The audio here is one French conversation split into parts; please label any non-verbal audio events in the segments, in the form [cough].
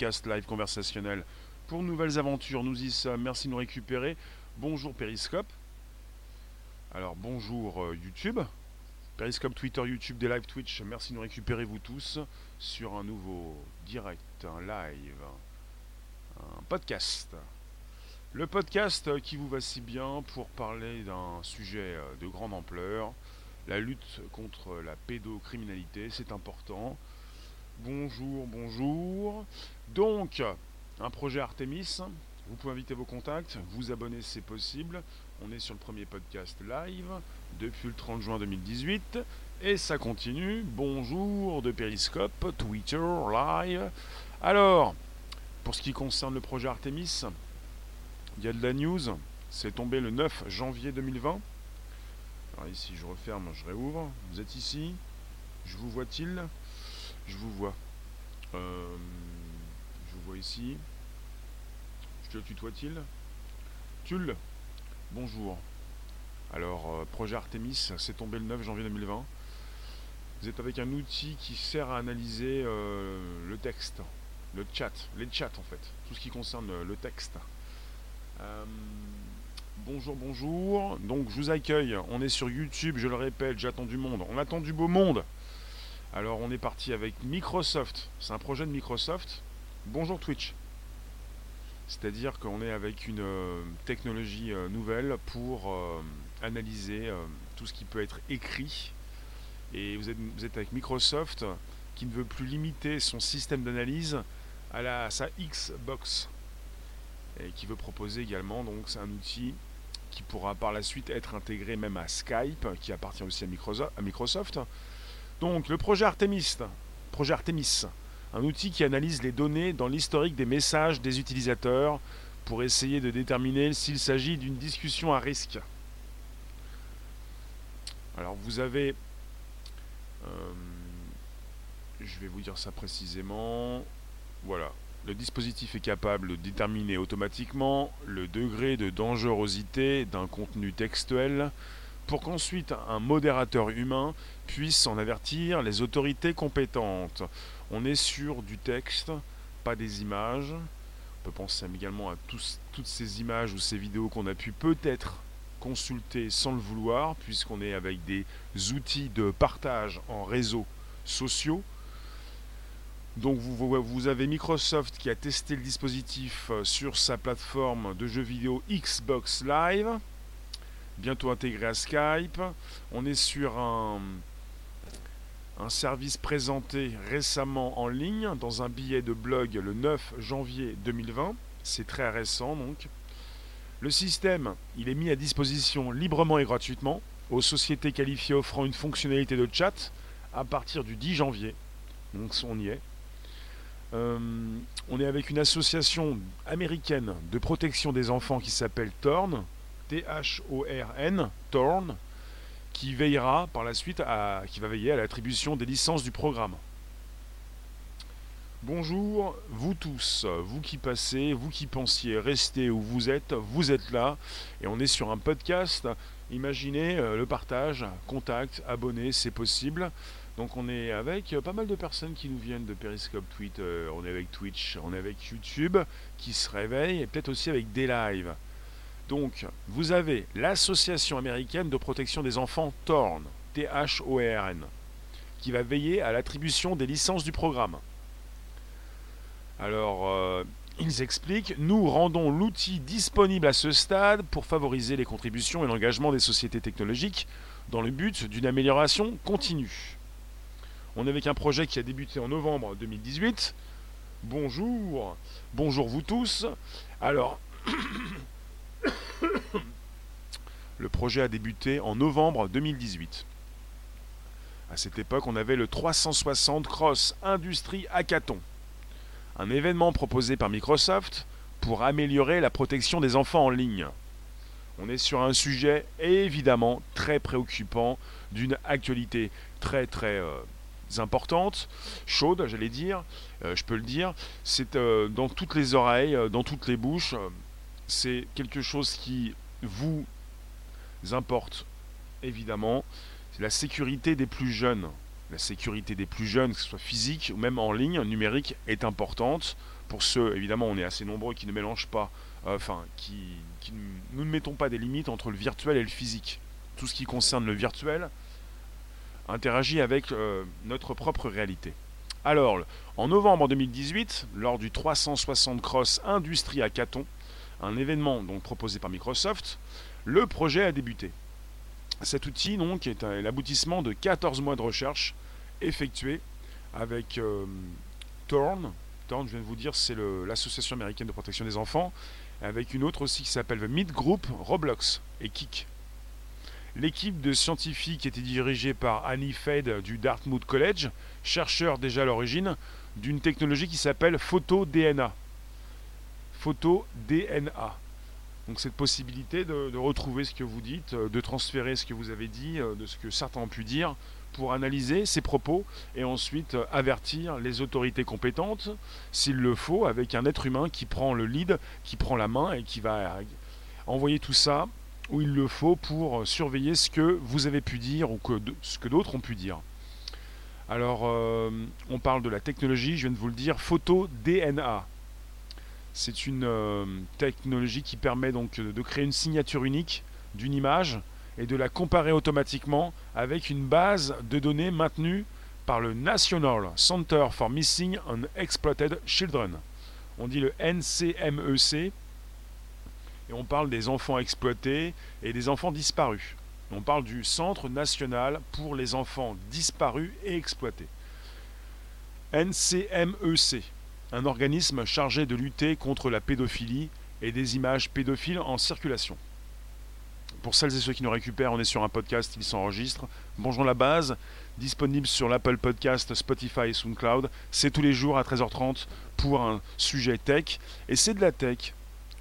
live conversationnel pour nouvelles aventures. Nous y sommes, merci de nous récupérer. Bonjour Periscope. Alors bonjour euh, YouTube. Periscope, Twitter, YouTube, des live Twitch. Merci de nous récupérer vous tous sur un nouveau direct, un live, un podcast. Le podcast qui vous va si bien pour parler d'un sujet euh, de grande ampleur, la lutte contre la pédocriminalité, c'est important. Bonjour, bonjour. Donc, un projet Artemis. Vous pouvez inviter vos contacts, vous abonner c'est possible. On est sur le premier podcast live depuis le 30 juin 2018. Et ça continue. Bonjour de Periscope, Twitter, live. Alors, pour ce qui concerne le projet Artemis, il y a de la news. C'est tombé le 9 janvier 2020. Alors ici, je referme, je réouvre. Vous êtes ici Je vous vois-t-il? Je vous vois. Euh, ici. Je te tutoie-t-il Tulle Bonjour. Alors, euh, projet Artemis, c'est tombé le 9 janvier 2020. Vous êtes avec un outil qui sert à analyser euh, le texte, le chat, les chats en fait, tout ce qui concerne le texte. bonjour, bonjour. Donc, je vous accueille. On est sur YouTube, je le répète, j'attends du monde. On attend du beau monde. Alors on est parti avec Microsoft. C'est un projet de Microsoft. Bonjour Twitch. C'est-à-dire qu'on est avec une euh, technologie euh, nouvelle pour euh, analyser tout ce qui peut être écrit. Et vous êtes, avec Microsoft qui ne veut plus limiter son système d'analyse à, à sa Xbox. Et qui veut proposer également, donc un outil qui pourra par la suite être intégré même à Skype, qui appartient aussi à Microsoft donc le projet Artemis, projet Artemis, un outil qui analyse les données dans l'historique des messages des utilisateurs pour essayer de déterminer s'il s'agit d'une discussion à risque. Alors vous avez, euh, je vais vous dire ça précisément, voilà, le dispositif est capable de déterminer automatiquement le degré de dangerosité d'un contenu textuel pour qu'ensuite un modérateur humain puisse en avertir les autorités compétentes. On est sur du texte, pas des images. On peut penser également à toutes ces images ou ces vidéos qu'on a pu peut-être consulter sans le vouloir, puisqu'on est avec des outils de partage en réseaux sociaux. Donc vous, vous, avez Microsoft qui a testé le dispositif euh, sur sa plateforme de jeux vidéo Xbox Live bientôt intégré à Skype. On est sur un, service présenté récemment en ligne dans un billet de blog le 9 janvier 2020. C'est très récent donc. Le système, il est mis à disposition librement et gratuitement aux sociétés qualifiées offrant une fonctionnalité de chat à partir du 10 janvier. Donc on y est. Euh, on est avec une association américaine de protection des enfants qui s'appelle Torn, T-H-O-R-N, Torn, qui veillera par la suite à, qui va veiller à l'attribution des licences du programme. Bonjour, vous tous, vous qui passez, vous qui pensiez rester où vous êtes, vous êtes là, et on est sur un podcast. Imaginez euh, le partage, contact, abonnés, c'est possible. Donc on est avec pas mal de personnes qui nous viennent de Periscope, Twitter, on est avec Twitch, on est avec YouTube, qui se réveillent, et peut-être aussi avec des lives. Donc, vous avez l'Association américaine de protection des enfants TORN, T-H-O-R-N, qui va veiller à l'attribution des licences du programme. Alors, euh, ils expliquent Nous rendons l'outil disponible à ce stade pour favoriser les contributions et l'engagement des sociétés technologiques dans le but d'une amélioration continue. On est avec un projet qui a débuté en novembre 2018. Bonjour, bonjour vous tous. Alors, [clears throat] le projet a débuté en novembre 2018. À cette époque, on avait le 360 Cross Industrie Hackathon, un événement proposé par Microsoft pour améliorer la protection des enfants en ligne. On est sur un sujet évidemment très préoccupant, d'une actualité très très euh, importante, chaude, j'allais dire, euh, je peux le dire. C'est euh, dans toutes les oreilles, dans toutes les bouches c'est quelque chose qui vous importe, évidemment. C'est la sécurité des plus jeunes. la sécurité des plus jeunes, que ce soit physique ou même en ligne, numérique, est importante. Pour ceux, évidemment, on est assez nombreux qui ne mélangent pas, euh, enfin, qui, nous ne mettons pas des limites entre le virtuel et le physique. Tout ce qui concerne le virtuel interagit avec euh, notre propre réalité. Alors, en novembre 2018, lors du 360 Cross Industrie à Caton, un événement donc proposé par Microsoft, le projet a débuté. Cet outil donc est l'aboutissement de 14 mois de recherche effectués avec euh, Thorn. Thorn, je viens de vous dire, c'est l'association américaine de protection des enfants, avec une autre aussi qui s'appelle The Mid Group, Roblox et Kik. L'équipe de scientifiques était dirigée par Annie Fade du Dartmouth College, chercheur déjà à l'origine d'une technologie qui s'appelle photo-DNA. Photo-DNA. Donc cette possibilité de, retrouver ce que vous dites, euh, de transférer ce que vous avez dit, euh, de ce que certains ont pu dire, pour analyser ces propos et ensuite euh, avertir les autorités compétentes, s'il le faut, avec un être humain qui prend le lead, qui prend la main et qui va envoyer tout ça où il le faut pour surveiller ce que vous avez pu dire ou ce que d'autres ont pu dire. Alors, on parle de la technologie, je viens de vous le dire, photo DNA. C'est une euh, technologie qui permet donc de créer une signature unique d'une image et de la comparer automatiquement avec une base de données maintenue par le National Center for Missing and Exploited Children. On dit le NCMEC e et on parle des enfants exploités et des enfants disparus. On parle du Centre national pour les enfants disparus et exploités. NCMEC un organisme chargé de lutter contre la pédophilie et des images pédophiles en circulation. Pour celles et ceux qui nous récupèrent, on est sur un podcast, il s'enregistre. Bonjour la base, disponible sur l'Apple Podcast, Spotify et SoundCloud. C'est tous les jours à 13h30 pour un sujet tech. Et c'est de la tech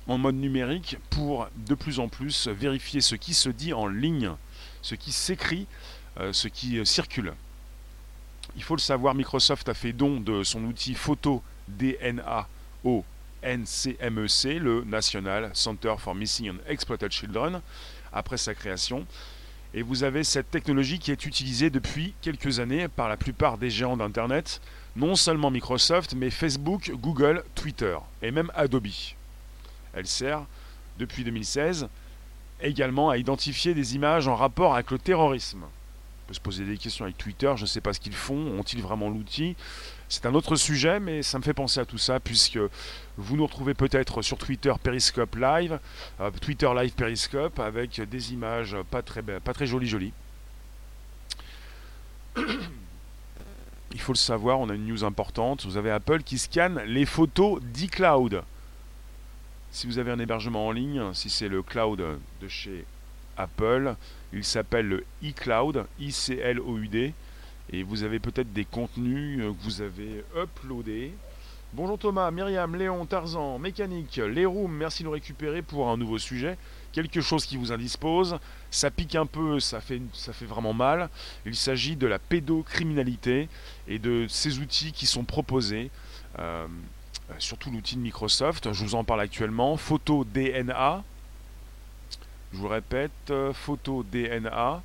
en mode numérique pour de plus en plus vérifier ce qui se dit en ligne, ce qui s'écrit, euh, ce qui circule. Il faut le savoir, Microsoft a fait don de son outil photo DNA au NCMEC, le National Center for Missing and Exploited Children, après sa création. Et vous avez cette technologie qui est utilisée depuis quelques années par la plupart des géants d'Internet, non seulement Microsoft, mais Facebook, Google, Twitter et même Adobe. Elle sert, depuis 2016, également à identifier des images en rapport avec le terrorisme. On peut se poser des questions avec Twitter, je ne sais pas ce qu'ils font, ont-ils vraiment l'outil? C'est un autre sujet, mais ça me fait penser à tout ça, puisque vous nous retrouvez peut-être sur Twitter Periscope Live, euh, Twitter Live Periscope, avec des images pas très, jolies jolies. [coughs] Il faut le savoir, on a une news importante. Vous avez Apple qui scanne les photos d'iCloud. Si vous avez un hébergement en ligne, si c'est le cloud de chez Apple, il s'appelle le iCloud, I-C-L-O-U-D et vous avez peut-être des contenus euh, que vous avez uploadés. Bonjour Thomas, Myriam, Léon, Tarzan, Mécanique, les merci de nous récupérer pour un nouveau sujet. Quelque chose qui vous indispose, ça pique un peu, ça fait, vraiment mal. Il s'agit de la pédocriminalité et de ces outils qui sont proposés, euh, surtout l'outil de Microsoft, je vous en parle actuellement, Photo DNA. Je vous répète, euh, Photo DNA.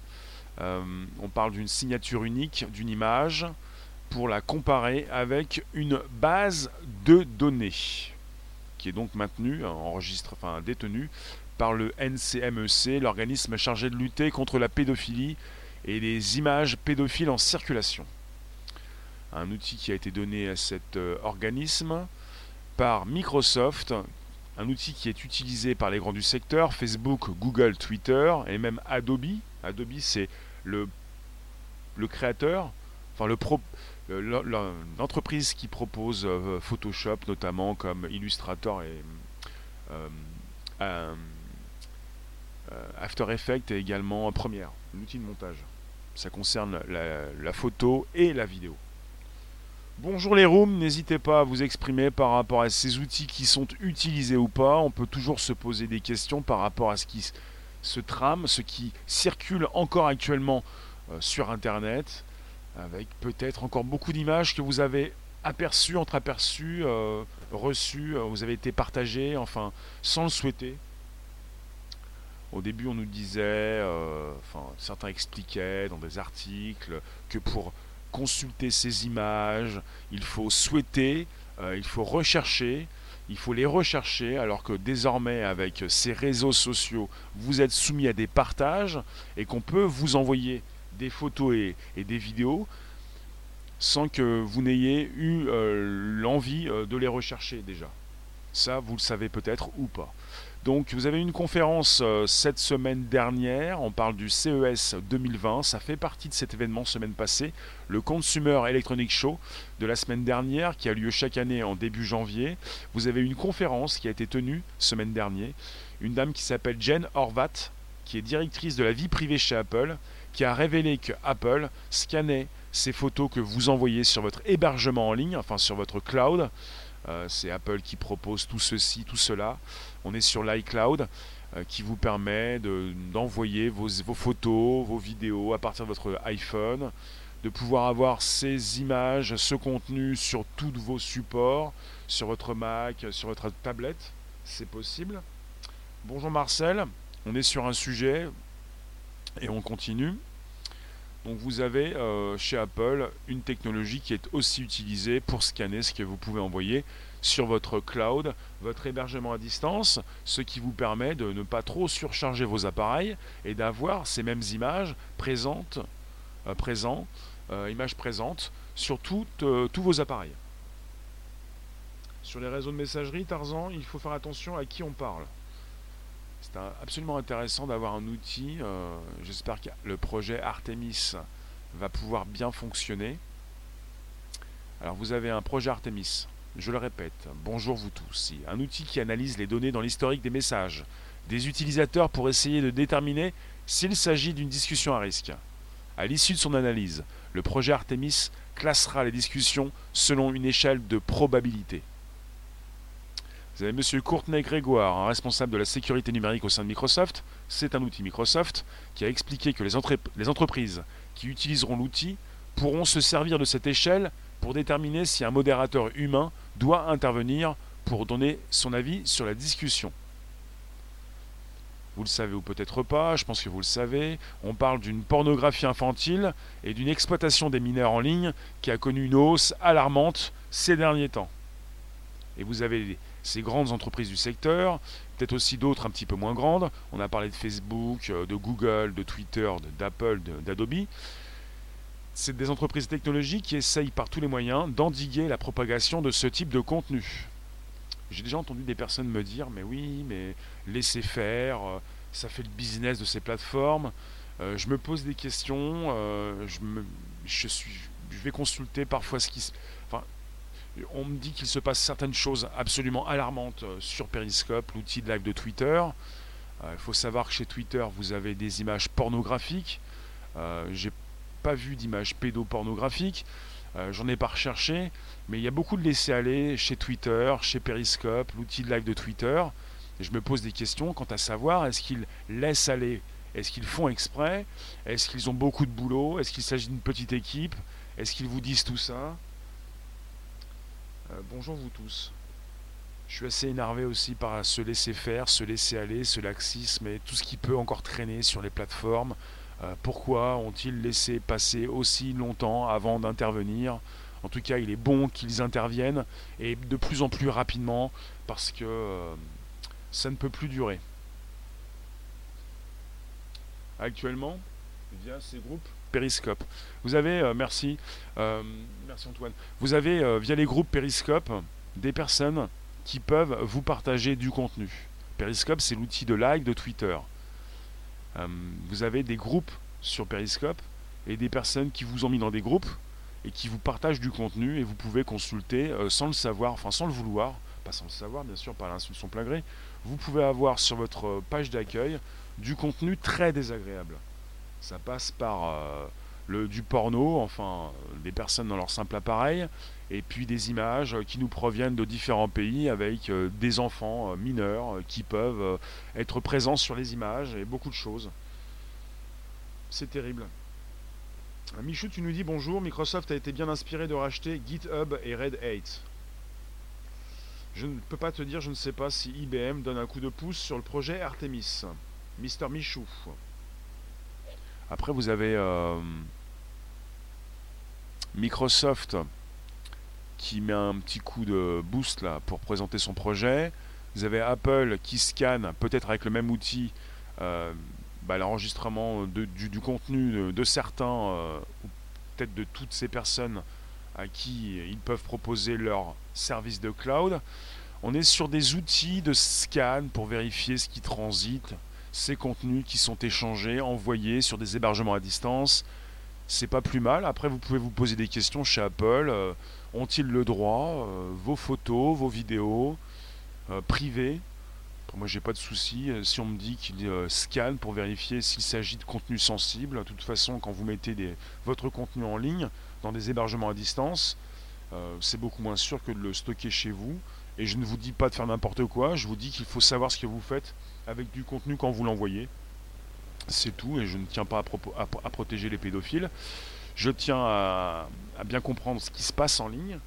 Euh, on parle d'une signature unique d'une image pour la comparer avec une base de données qui est donc maintenue, enregistre, enfin détenue par le NCMEC, l'organisme chargé de lutter contre la pédophilie et les images pédophiles en circulation. Un outil qui a été donné à cet euh, organisme par Microsoft, un outil qui est utilisé par les grands du secteur, Facebook, Google, Twitter et même Adobe. Adobe, c'est le, créateur, enfin le l'entreprise qui propose euh, Photoshop notamment comme Illustrator et euh, euh, After Effects et également Premiere, l'outil de montage. Ça concerne la, photo et la vidéo. Bonjour les rooms, n'hésitez pas à vous exprimer par rapport à ces outils qui sont utilisés ou pas. On peut toujours se poser des questions par rapport à ce qui se trame, ce qui circule encore actuellement euh, sur Internet, avec peut-être encore beaucoup d'images que vous avez aperçues, entreaperçues, euh, reçues, euh, vous avez été partagées, enfin, sans le souhaiter. Au début, on nous disait, enfin, certains expliquaient dans des articles que pour consulter ces images, il faut souhaiter, il faut rechercher, il faut les rechercher alors que désormais avec ces réseaux sociaux, vous êtes soumis à des partages et qu'on peut vous envoyer des photos et, des vidéos sans que vous n'ayez eu euh, l'envie euh, de les rechercher déjà. Ça, vous le savez peut-être ou pas. Donc vous avez une conférence euh, cette semaine dernière, on parle du CES 2020, ça fait partie de cet événement semaine passée, le Consumer Electronic Show de la semaine dernière qui a lieu chaque année en début janvier. Vous avez une conférence qui a été tenue semaine dernière, une dame qui s'appelle Jen Horvat, qui est directrice de la vie privée chez Apple, qui a révélé que Apple scannait ces photos que vous envoyez sur votre hébergement en ligne, enfin sur votre cloud, c'est Apple qui propose tout ceci, tout cela. On est sur l'iCloud euh, qui vous permet d'envoyer vos, photos, vos vidéos à partir de votre iPhone, de pouvoir avoir ces images, ce contenu sur tous vos supports, sur votre Mac, sur votre tablette. C'est possible. Bonjour Marcel, on est sur un sujet et on continue. Donc vous avez euh, chez Apple une technologie qui est aussi utilisée pour scanner ce que vous pouvez envoyer sur votre cloud, votre hébergement à distance, ce qui vous permet de ne pas trop surcharger vos appareils et d'avoir ces mêmes images présentes, euh, euh, images présentes sur tous vos appareils. Sur les réseaux de messagerie, Tarzan, il faut faire attention à qui on parle. C'est absolument intéressant d'avoir un outil. Euh, j'espère que le projet Artemis va pouvoir bien fonctionner. Alors vous avez un projet Artemis, je le répète, bonjour vous tous, un outil qui analyse les données dans l'historique des messages des utilisateurs pour essayer de déterminer s'il s'agit d'une discussion à risque. À l'issue de son analyse, le projet Artemis classera les discussions selon une échelle de probabilité. Vous avez M. Courtenay Grégoire, un responsable de la sécurité numérique au sein de Microsoft. C'est un outil Microsoft qui a expliqué que les, les entreprises qui utiliseront l'outil pourront se servir de cette échelle pour déterminer si un modérateur humain doit intervenir pour donner son avis sur la discussion. Vous le savez ou peut-être pas, je pense que vous le savez, on parle d'une pornographie infantile et d'une exploitation des mineurs en ligne qui a connu une hausse alarmante ces derniers temps. Et vous avez ces grandes entreprises du secteur, peut-être aussi d'autres un petit peu moins grandes. On a parlé de Facebook, euh, de Google, de Twitter, d'Apple, d'Adobe. C'est des entreprises technologiques qui essayent par tous les moyens d'endiguer la propagation de ce type de contenu. J'ai déjà entendu des personnes me dire mais oui, mais laissez faire, euh, ça fait le business de ces plateformes. Euh, je me pose des questions, je, me, je, suis, je vais consulter parfois ce qui se on me dit qu'il se passe certaines choses absolument alarmantes euh, sur Periscope, l'outil de live de Twitter. Euh, il faut savoir que chez Twitter, vous avez des images pornographiques. Euh, j'ai pas vu d'images pédopornographiques. J'en ai pas recherché. Mais il y a beaucoup de laisser-aller chez Twitter, chez Periscope, l'outil de live de Twitter. Et je me pose des questions quant à savoir est-ce qu'ils laissent aller? Est-ce qu'ils font exprès? Est-ce qu'ils ont beaucoup de boulot? Est-ce qu'il s'agit d'une petite équipe? Est-ce qu'ils vous disent tout ça? euh, bonjour vous tous. Je suis assez énervé aussi par ce laisser faire, ce laisser aller, ce laxisme et tout ce qui peut encore traîner sur les plateformes. Euh, pourquoi ont-ils laissé passer aussi longtemps avant d'intervenir? En tout cas, il est bon qu'ils interviennent et de plus en plus rapidement parce que euh, ça ne peut plus durer. Actuellement, via ces groupes Periscope. Vous avez, euh, merci, euh, merci Antoine, vous avez euh, via les groupes Periscope des personnes qui peuvent vous partager du contenu. Periscope, c'est l'outil de like de Twitter. vous avez des groupes sur Periscope et des personnes qui vous ont mis dans des groupes et qui vous partagent du contenu et vous pouvez consulter sans le savoir, enfin sans le vouloir, pas sans le savoir bien sûr, par l'instruction plein gré, vous pouvez avoir sur votre page d'accueil du contenu très désagréable. Ça passe par euh, le, du porno, enfin des personnes dans leur simple appareil, et puis des images qui nous proviennent de différents pays avec euh, des enfants euh, mineurs qui peuvent être présents sur les images et beaucoup de choses. C'est terrible. Michou, tu nous dis bonjour, Microsoft a été bien inspiré de racheter GitHub et Red Hat. Je ne peux pas te dire, je ne sais pas si IBM donne un coup de pouce sur le projet Artemis. Mister Michou. Après, vous avez. Euh, Microsoft qui met un petit coup de boost là pour présenter son projet. Vous avez Apple qui scanne, peut-être avec le même outil, euh, bah, l'enregistrement du, contenu de, certains, euh, ou peut-être de toutes ces personnes à qui ils peuvent proposer leur service de cloud. On est sur des outils de scan pour vérifier ce qui transite, ces contenus qui sont échangés, envoyés sur des hébergements à distance. C'est pas plus mal. Après, vous pouvez vous poser des questions chez Apple. Euh, ont-ils le droit Vos photos, vos vidéos, euh, privé. moi, j'ai pas de souci. Euh, si on me dit qu'il euh, scanne pour vérifier s'il s'agit de contenu sensible, de toute façon, quand vous mettez votre contenu en ligne dans des hébergements à distance, c'est beaucoup moins sûr que de le stocker chez vous. Et je ne vous dis pas de faire n'importe quoi, je vous dis qu'il faut savoir ce que vous faites avec du contenu quand vous l'envoyez. C'est tout, et je ne tiens pas à, protéger les pédophiles. Je tiens à, bien comprendre ce qui se passe en ligne.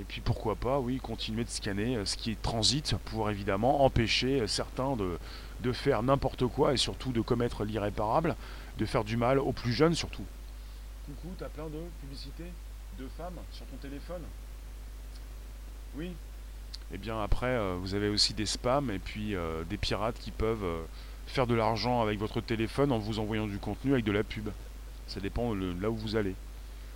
Et puis pourquoi pas, oui, continuer de scanner euh, ce qui transite pour évidemment empêcher euh, certains de, de faire n'importe quoi et surtout de commettre l'irréparable, de faire du mal aux plus jeunes surtout. Coucou, t'as plein de publicités de femmes sur ton téléphone? Oui? Et eh bien après, euh, vous avez aussi des spams et puis des pirates qui peuvent faire de l'argent avec votre téléphone en vous envoyant du contenu avec de la pub. Ça dépend de là où vous allez.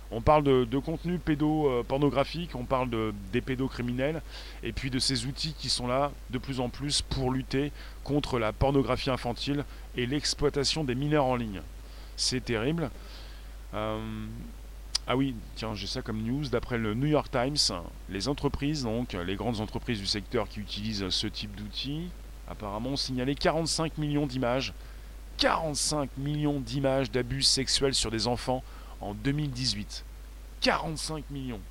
On parle de, contenu pédopornographique, on parle de, des pédocriminels, et puis de ces outils qui sont là de plus en plus pour lutter contre la pornographie infantile et l'exploitation des mineurs en ligne. C'est terrible. Euh, ah oui, tiens, j'ai ça comme news. D'après le New York Times, les entreprises, donc les grandes entreprises du secteur qui utilisent ce type d'outils, apparemment ont signalé 45 millions d'images. 45 millions d'images d'abus sexuels sur des enfants en 2018. 45 millions.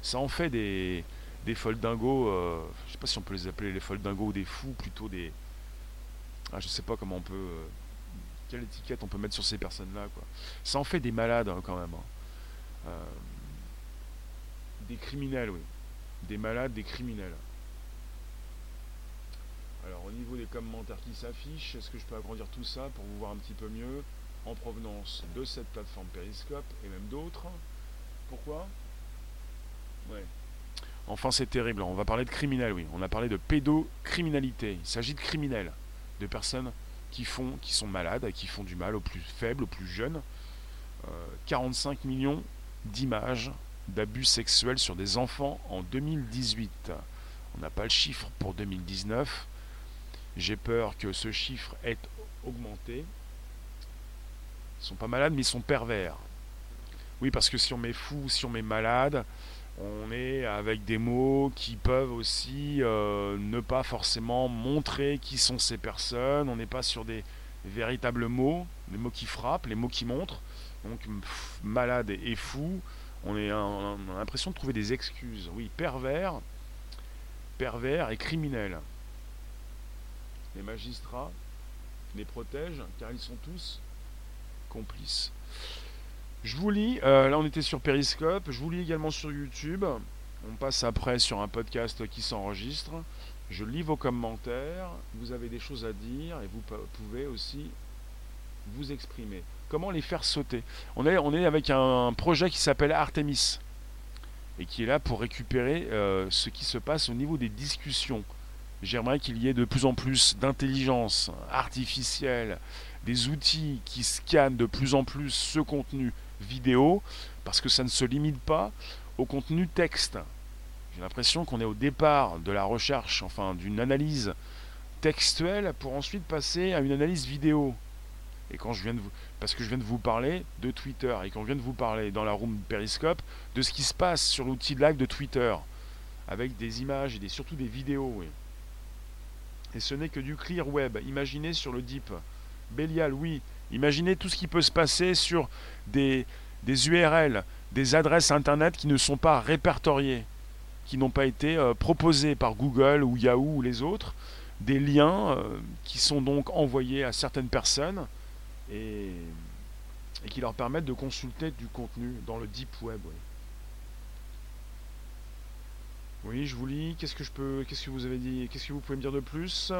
Ça en fait des, des foldingos, euh, je sais pas si on peut les appeler les foldingos ou des fous, plutôt des... Ah, je sais pas comment on peut... Euh, quelle étiquette on peut mettre sur ces personnes-là, quoi. Ça en fait des malades, hein, quand même. Hein. Euh, des criminels, oui. Des malades, des criminels. Alors, au niveau des commentaires qui s'affichent, est-ce que je peux agrandir tout ça pour vous voir un petit peu mieux en provenance de cette plateforme Periscope et même d'autres? Pourquoi? Ouais. Enfin, c'est terrible. On va parler de criminels, oui. On a parlé de pédocriminalité. Il s'agit de criminels, de personnes qui font, qui sont malades, qui font du mal aux plus faibles, aux plus jeunes. 45 euh, millions d'images d'abus sexuels sur des enfants en 2018. On n'a pas le chiffre pour 2019. J'ai peur que ce chiffre ait augmenté ils sont pas malades, mais ils sont pervers. Oui, parce que si on met fou, si on met malade, on est avec des mots qui peuvent aussi euh, ne pas forcément montrer qui sont ces personnes. On n'est pas sur des véritables mots, les mots qui frappent, les mots qui montrent. Donc malade et fou, on, est, a l'impression de trouver des excuses. Oui, pervers, pervers et criminel. Les magistrats les protègent car ils sont tous complice. Je vous lis, euh, là on était sur Periscope, je vous lis également sur YouTube. On passe après sur un podcast qui s'enregistre. Je lis vos commentaires, vous avez des choses à dire et vous pouvez aussi vous exprimer. Comment les faire sauter? On est, avec un projet qui s'appelle Artemis et qui est là pour récupérer euh, ce qui se passe au niveau des discussions. J'aimerais qu'il y ait de plus en plus d'intelligence artificielle, des outils qui scannent de plus en plus ce contenu vidéo, parce que ça ne se limite pas au contenu texte. J'ai l'impression qu'on est au départ de la recherche, enfin d'une analyse textuelle pour ensuite passer à une analyse vidéo. Et quand je viens de vous, parce que je viens de vous parler de Twitter et quand je viens de vous parler dans la room Periscope de ce qui se passe sur l'outil de live de Twitter, avec des images et des, surtout des vidéos. Et ce n'est que du clear web. Imaginez sur le Deep. Bélial, oui. Imaginez tout ce qui peut se passer sur des, des URL, des adresses Internet qui ne sont pas répertoriées, qui n'ont pas été euh, proposées par Google ou Yahoo ou les autres, des liens euh, qui sont donc envoyés à certaines personnes et, qui leur permettent de consulter du contenu dans le deep web. Oui, oui je vous lis. Qu'est-ce que je peux, qu'est-ce que vous avez dit, qu'est-ce que vous pouvez me dire de plus?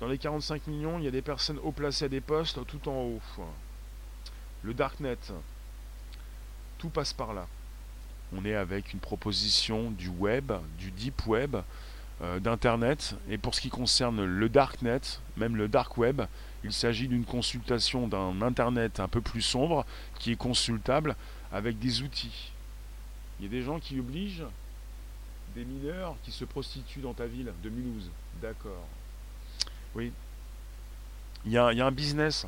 Dans les 45 millions, il y a des personnes haut placées à des postes tout en haut. Le Darknet, tout passe par là. On est avec une proposition du web, du deep web, euh, d'Internet. Et pour ce qui concerne le darknet, même le dark web, il s'agit d'une consultation d'un Internet un peu plus sombre qui est consultable avec des outils. Il y a des gens qui obligent des mineurs qui se prostituent dans ta ville de Mulhouse. D'accord. Oui. Il y, a, un business.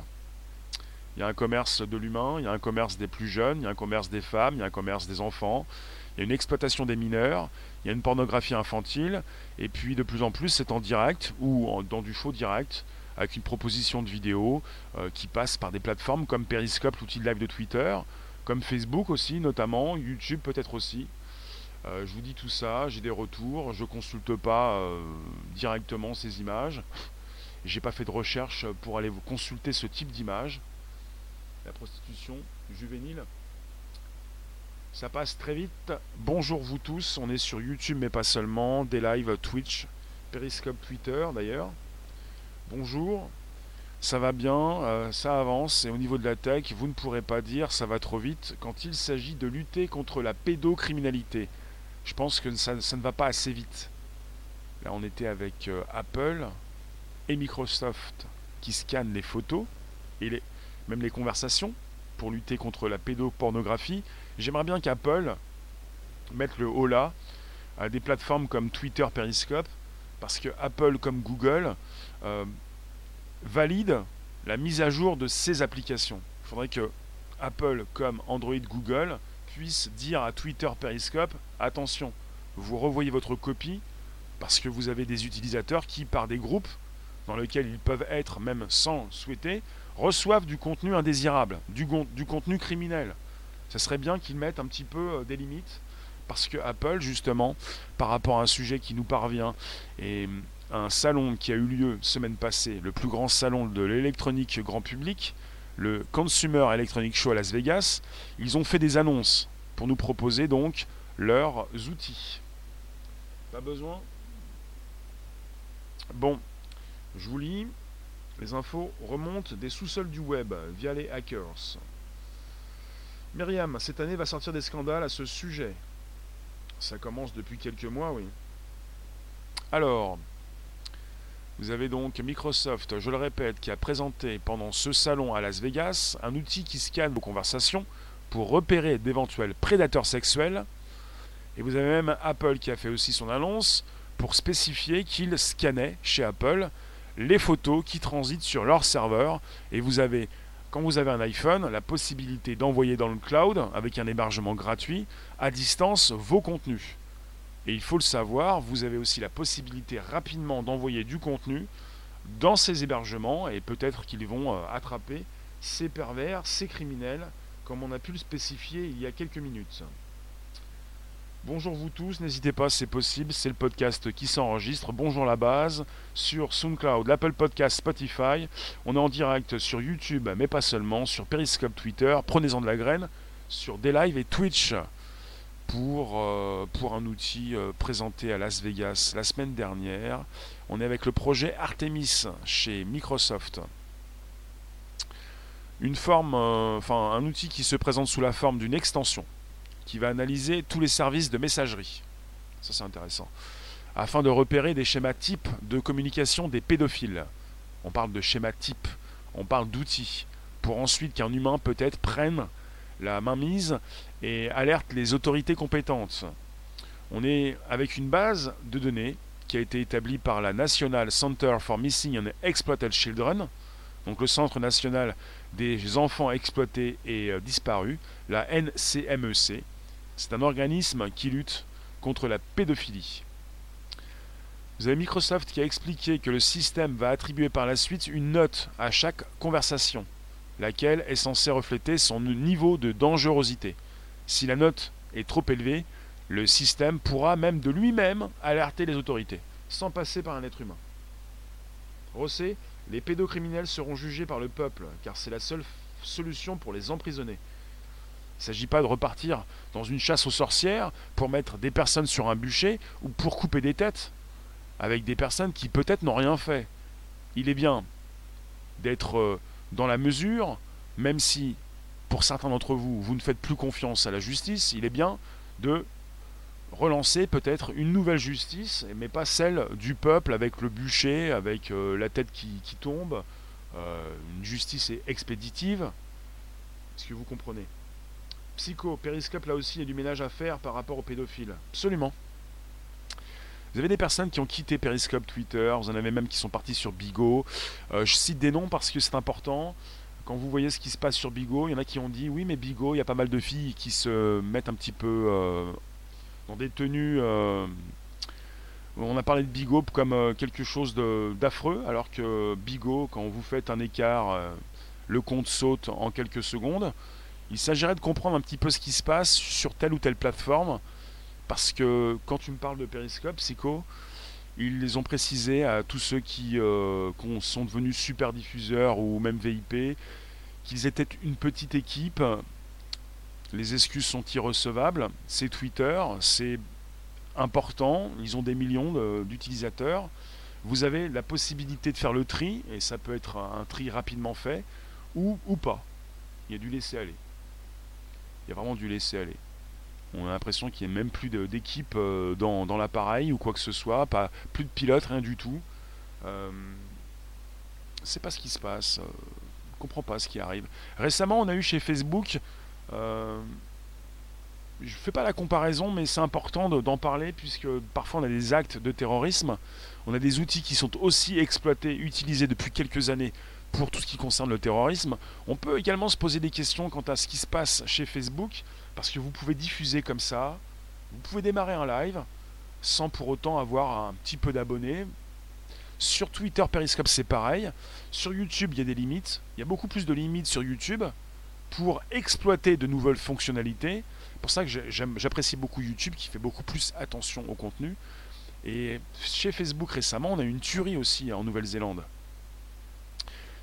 Il y a un commerce de l'humain, il y a un commerce des plus jeunes, il y a un commerce des femmes, il y a un commerce des enfants, il y a une exploitation des mineurs, il y a une pornographie infantile, et puis de plus en plus c'est en direct ou dans du faux direct, avec une proposition de vidéo euh, qui passe par des plateformes comme Periscope, l'outil de live de Twitter, comme Facebook aussi notamment, YouTube peut-être aussi. Euh, je vous dis tout ça, j'ai des retours, je consulte pas euh, directement ces images. J'ai pas fait de recherche pour aller consulter ce type d'image la prostitution juvénile. Ça passe très vite. Bonjour vous tous, on est sur YouTube mais pas seulement, des lives Twitch, Periscope Twitter d'ailleurs. Bonjour, ça va bien, euh, ça avance et au niveau de la tech, vous ne pourrez pas dire ça va trop vite quand il s'agit de lutter contre la pédocriminalité. Je pense que ça, ne va pas assez vite. Là on était avec euh, Apple et Microsoft qui scannent les photos et même les conversations, pour lutter contre la pédopornographie. J'aimerais bien qu'Apple mette le haut là à des plateformes comme Twitter, Periscope, parce que Apple comme Google euh, valide la mise à jour de ces applications. Il faudrait que Apple comme Android, Google puissent dire à Twitter, Periscope, attention, vous revoyez votre copie parce que vous avez des utilisateurs qui, par des groupes dans lesquels ils peuvent être même sans souhaiter, reçoivent du contenu indésirable, du, contenu criminel. Ça serait bien qu'ils mettent un petit peu euh, des limites, parce que Apple, justement, par rapport à un sujet qui nous parvient, et un salon qui a eu lieu semaine passée, le plus grand salon de l'électronique grand public, le Consumer Electronic Show à Las Vegas, ils ont fait des annonces pour nous proposer donc leurs outils. Pas besoin Bon, je vous lis. Les infos remontent des sous-sols du web via les hackers. Myriam, cette année va sortir des scandales à ce sujet. Ça commence depuis quelques mois, oui. Alors, vous avez donc Microsoft, je le répète, qui a présenté pendant ce salon à Las Vegas un outil qui scanne vos conversations pour repérer d'éventuels prédateurs sexuels. Et vous avez même Apple qui a fait aussi son annonce pour spécifier qu'il scannait chez Apple les photos qui transitent sur leur serveur. Et vous avez, quand vous avez un iPhone, la possibilité d'envoyer dans le cloud, avec un hébergement gratuit, à distance vos contenus. Et il faut le savoir, vous avez aussi la possibilité rapidement d'envoyer du contenu dans ces hébergements et peut-être qu'ils vont euh, attraper ces pervers, ces criminels, comme on a pu le spécifier il y a quelques minutes. Bonjour vous tous, n'hésitez pas, c'est possible, c'est le podcast qui s'enregistre. Bonjour la base sur SoundCloud, l'Apple Podcast, Spotify. On est en direct sur YouTube, mais pas seulement, sur Periscope, Twitter. Prenez-en de la graine sur des et Twitch pour, euh, pour un outil euh, présenté à Las Vegas la semaine dernière. On est avec le projet Artemis chez Microsoft. Une forme, euh, un outil qui se présente sous la forme d'une extension qui va analyser tous les services de messagerie. Ça c'est intéressant. Afin de repérer des schémas types de communication des pédophiles. On parle de schémas types, on parle d'outils, pour ensuite qu'un humain peut-être prenne la mainmise et alerte les autorités compétentes. On est avec une base de données qui a été établie par la National Center for Missing and Exploited Children, donc le Centre national des enfants exploités et euh, disparus, la NCMEC, c'est un organisme qui lutte contre la pédophilie. Vous avez Microsoft qui a expliqué que le système va attribuer par la suite une note à chaque conversation, laquelle est censée refléter son niveau de dangerosité. Si la note est trop élevée, le système pourra même de lui-même alerter les autorités, sans passer par un être humain. Rossé, les pédocriminels seront jugés par le peuple, car c'est la seule solution pour les emprisonner. Il ne s'agit pas de repartir dans une chasse aux sorcières pour mettre des personnes sur un bûcher ou pour couper des têtes avec des personnes qui peut-être n'ont rien fait. Il est bien d'être euh, dans la mesure, même si pour certains d'entre vous, vous ne faites plus confiance à la justice, il est bien de relancer peut-être une nouvelle justice, mais pas celle du peuple avec le bûcher, avec euh, la tête qui, tombe, euh, une justice expéditive. Est-ce que vous comprenez? Psycho, Periscope, là aussi, il y a du ménage à faire par rapport aux pédophiles. Absolument. Vous avez des personnes qui ont quitté Periscope, Twitter, vous en avez même qui sont partis sur Bigo. Euh, je cite des noms parce que c'est important. Quand vous voyez ce qui se passe sur Bigo, il y en a qui ont dit oui mais Bigo, il y a pas mal de filles qui se mettent un petit peu euh, dans des tenues... Euh, on a parlé de Bigo comme quelque chose d'affreux, alors que Bigo, quand vous faites un écart, le compte saute en quelques secondes. Il s'agirait de comprendre un petit peu ce qui se passe sur telle ou telle plateforme parce que quand tu me parles de Periscope, Psycho, ils les ont précisé à tous ceux qui euh, sont devenus super diffuseurs ou même VIP qu'ils étaient une petite équipe. Les excuses sont irrecevables. C'est Twitter, c'est important. Ils ont des millions d'utilisateurs. Vous avez la possibilité de faire le tri, et ça peut être un tri rapidement fait, ou, ou pas. Il y a du laisser aller. Il y a vraiment du laisser aller. On a l'impression qu'il n'y a même plus d'équipe euh, dans, l'appareil ou quoi que ce soit, pas, plus de pilote, rien du tout. Euh, c'est pas ce qui se passe. Euh, on comprend pas ce qui arrive. Récemment, on a eu chez Facebook. Euh, je fais pas la comparaison, mais c'est important d'en parler puisque parfois on a des actes de terrorisme. On a des outils qui sont aussi exploités, utilisés depuis quelques années pour tout ce qui concerne le terrorisme. On peut également se poser des questions quant à ce qui se passe chez Facebook parce que vous pouvez diffuser comme ça, vous pouvez démarrer un live sans pour autant avoir un petit peu d'abonnés. Sur Twitter, Periscope, c'est pareil. Sur YouTube, il y a des limites. Il y a beaucoup plus de limites sur YouTube pour exploiter de nouvelles fonctionnalités. C'est pour ça que j'apprécie beaucoup YouTube qui fait beaucoup plus attention au contenu. Et chez Facebook récemment, on a eu une tuerie aussi en Nouvelle-Zélande.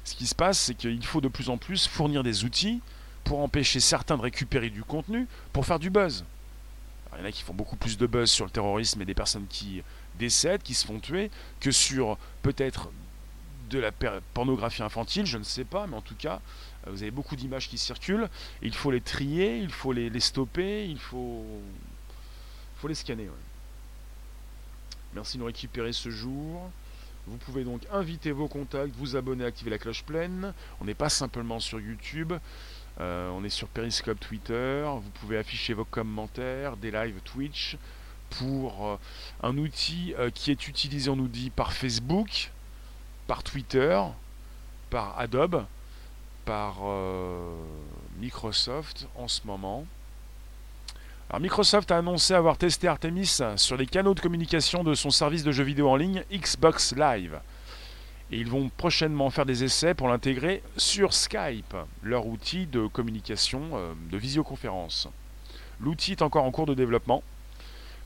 Ce qui se passe, c'est qu'il faut de plus en plus fournir des outils pour empêcher certains de récupérer du contenu pour faire du buzz. il y en a qui font beaucoup plus de buzz sur le terrorisme et des personnes qui décèdent, qui se font tuer, que sur peut-être de la pornographie infantile, je ne sais pas, mais en tout cas, euh, vous avez beaucoup d'images qui circulent, il faut les trier, il faut les, stopper, il faut, faut les scanner. Merci de nous récupérer ce jour. Vous pouvez donc inviter vos contacts, vous abonner, activer la cloche pleine. On n'est pas simplement sur YouTube. Euh, on est sur Periscope Twitter. Vous pouvez afficher vos commentaires, des lives Twitch pour euh, un outil euh, qui est utilisé, on nous dit, par Facebook, par Twitter, par Adobe, par Microsoft en ce moment. Microsoft a annoncé avoir testé Artemis sur les canaux de communication de son service de jeux vidéo en ligne Xbox Live. Et ils vont prochainement faire des essais pour l'intégrer sur Skype, leur outil de communication euh, de visioconférence. L'outil est encore en cours de développement,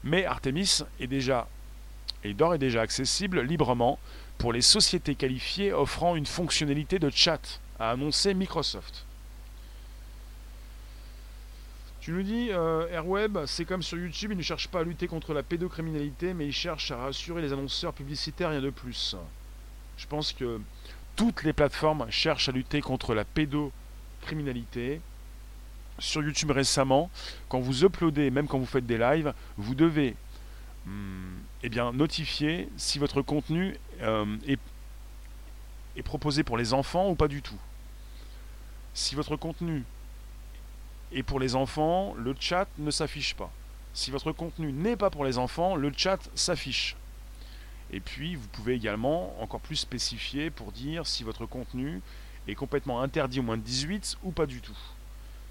mais Artemis est déjà est d'ores et déjà accessible librement pour les sociétés qualifiées offrant une fonctionnalité de chat, a annoncé Microsoft. Tu nous dis, euh, Airweb, c'est comme sur YouTube, ils ne cherchent pas à lutter contre la pédocriminalité, mais ils cherchent à rassurer les annonceurs publicitaires, rien de plus. Je pense que toutes les plateformes cherchent à lutter contre la pédocriminalité. Sur YouTube récemment, quand vous uploadez, même quand vous faites des lives, vous devez hmm, eh bien, notifier si votre contenu euh, est, est proposé pour les enfants ou pas du tout. Si votre contenu est pour les enfants, le chat ne s'affiche pas. Si votre contenu n'est pas pour les enfants, le chat s'affiche. Et puis, vous pouvez également encore plus spécifier pour dire si votre contenu est complètement interdit au moins de 18 ou pas du tout.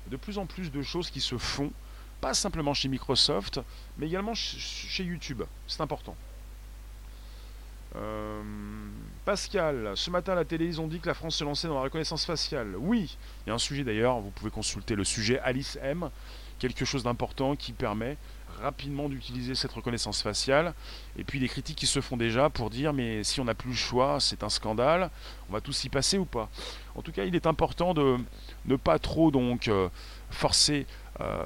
De plus en plus de choses qui se font, pas simplement chez Microsoft, mais également chez YouTube. C'est important. Euh, Pascal, ce matin à la télé, ils ont dit que la France se lançait dans la reconnaissance faciale. Oui, il y a un sujet d'ailleurs, vous pouvez consulter le sujet Alice M, quelque chose d'important qui permet rapidement d'utiliser cette reconnaissance faciale. Et puis des critiques qui se font déjà pour dire mais si on n'a plus le choix, c'est un scandale, on va tous y passer ou pas? En tout cas, il est important de ne pas trop donc euh, forcer euh,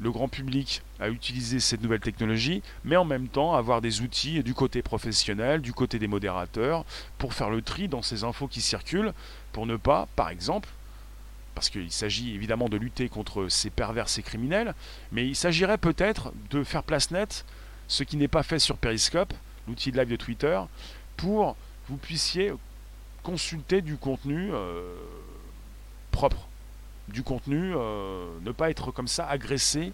le grand public à utiliser cette nouvelle technologie, mais en même temps avoir des outils du côté professionnel, du côté des modérateurs, pour faire le tri dans ces infos qui circulent, pour ne pas, par exemple, parce qu'il s'agit évidemment de lutter contre ces pervers, ces criminels, mais il s'agirait peut-être de faire place nette, ce qui n'est pas fait sur Periscope, l'outil de live de Twitter, pour que vous puissiez consulter du contenu euh, propre, du contenu, euh, ne pas être comme ça agressé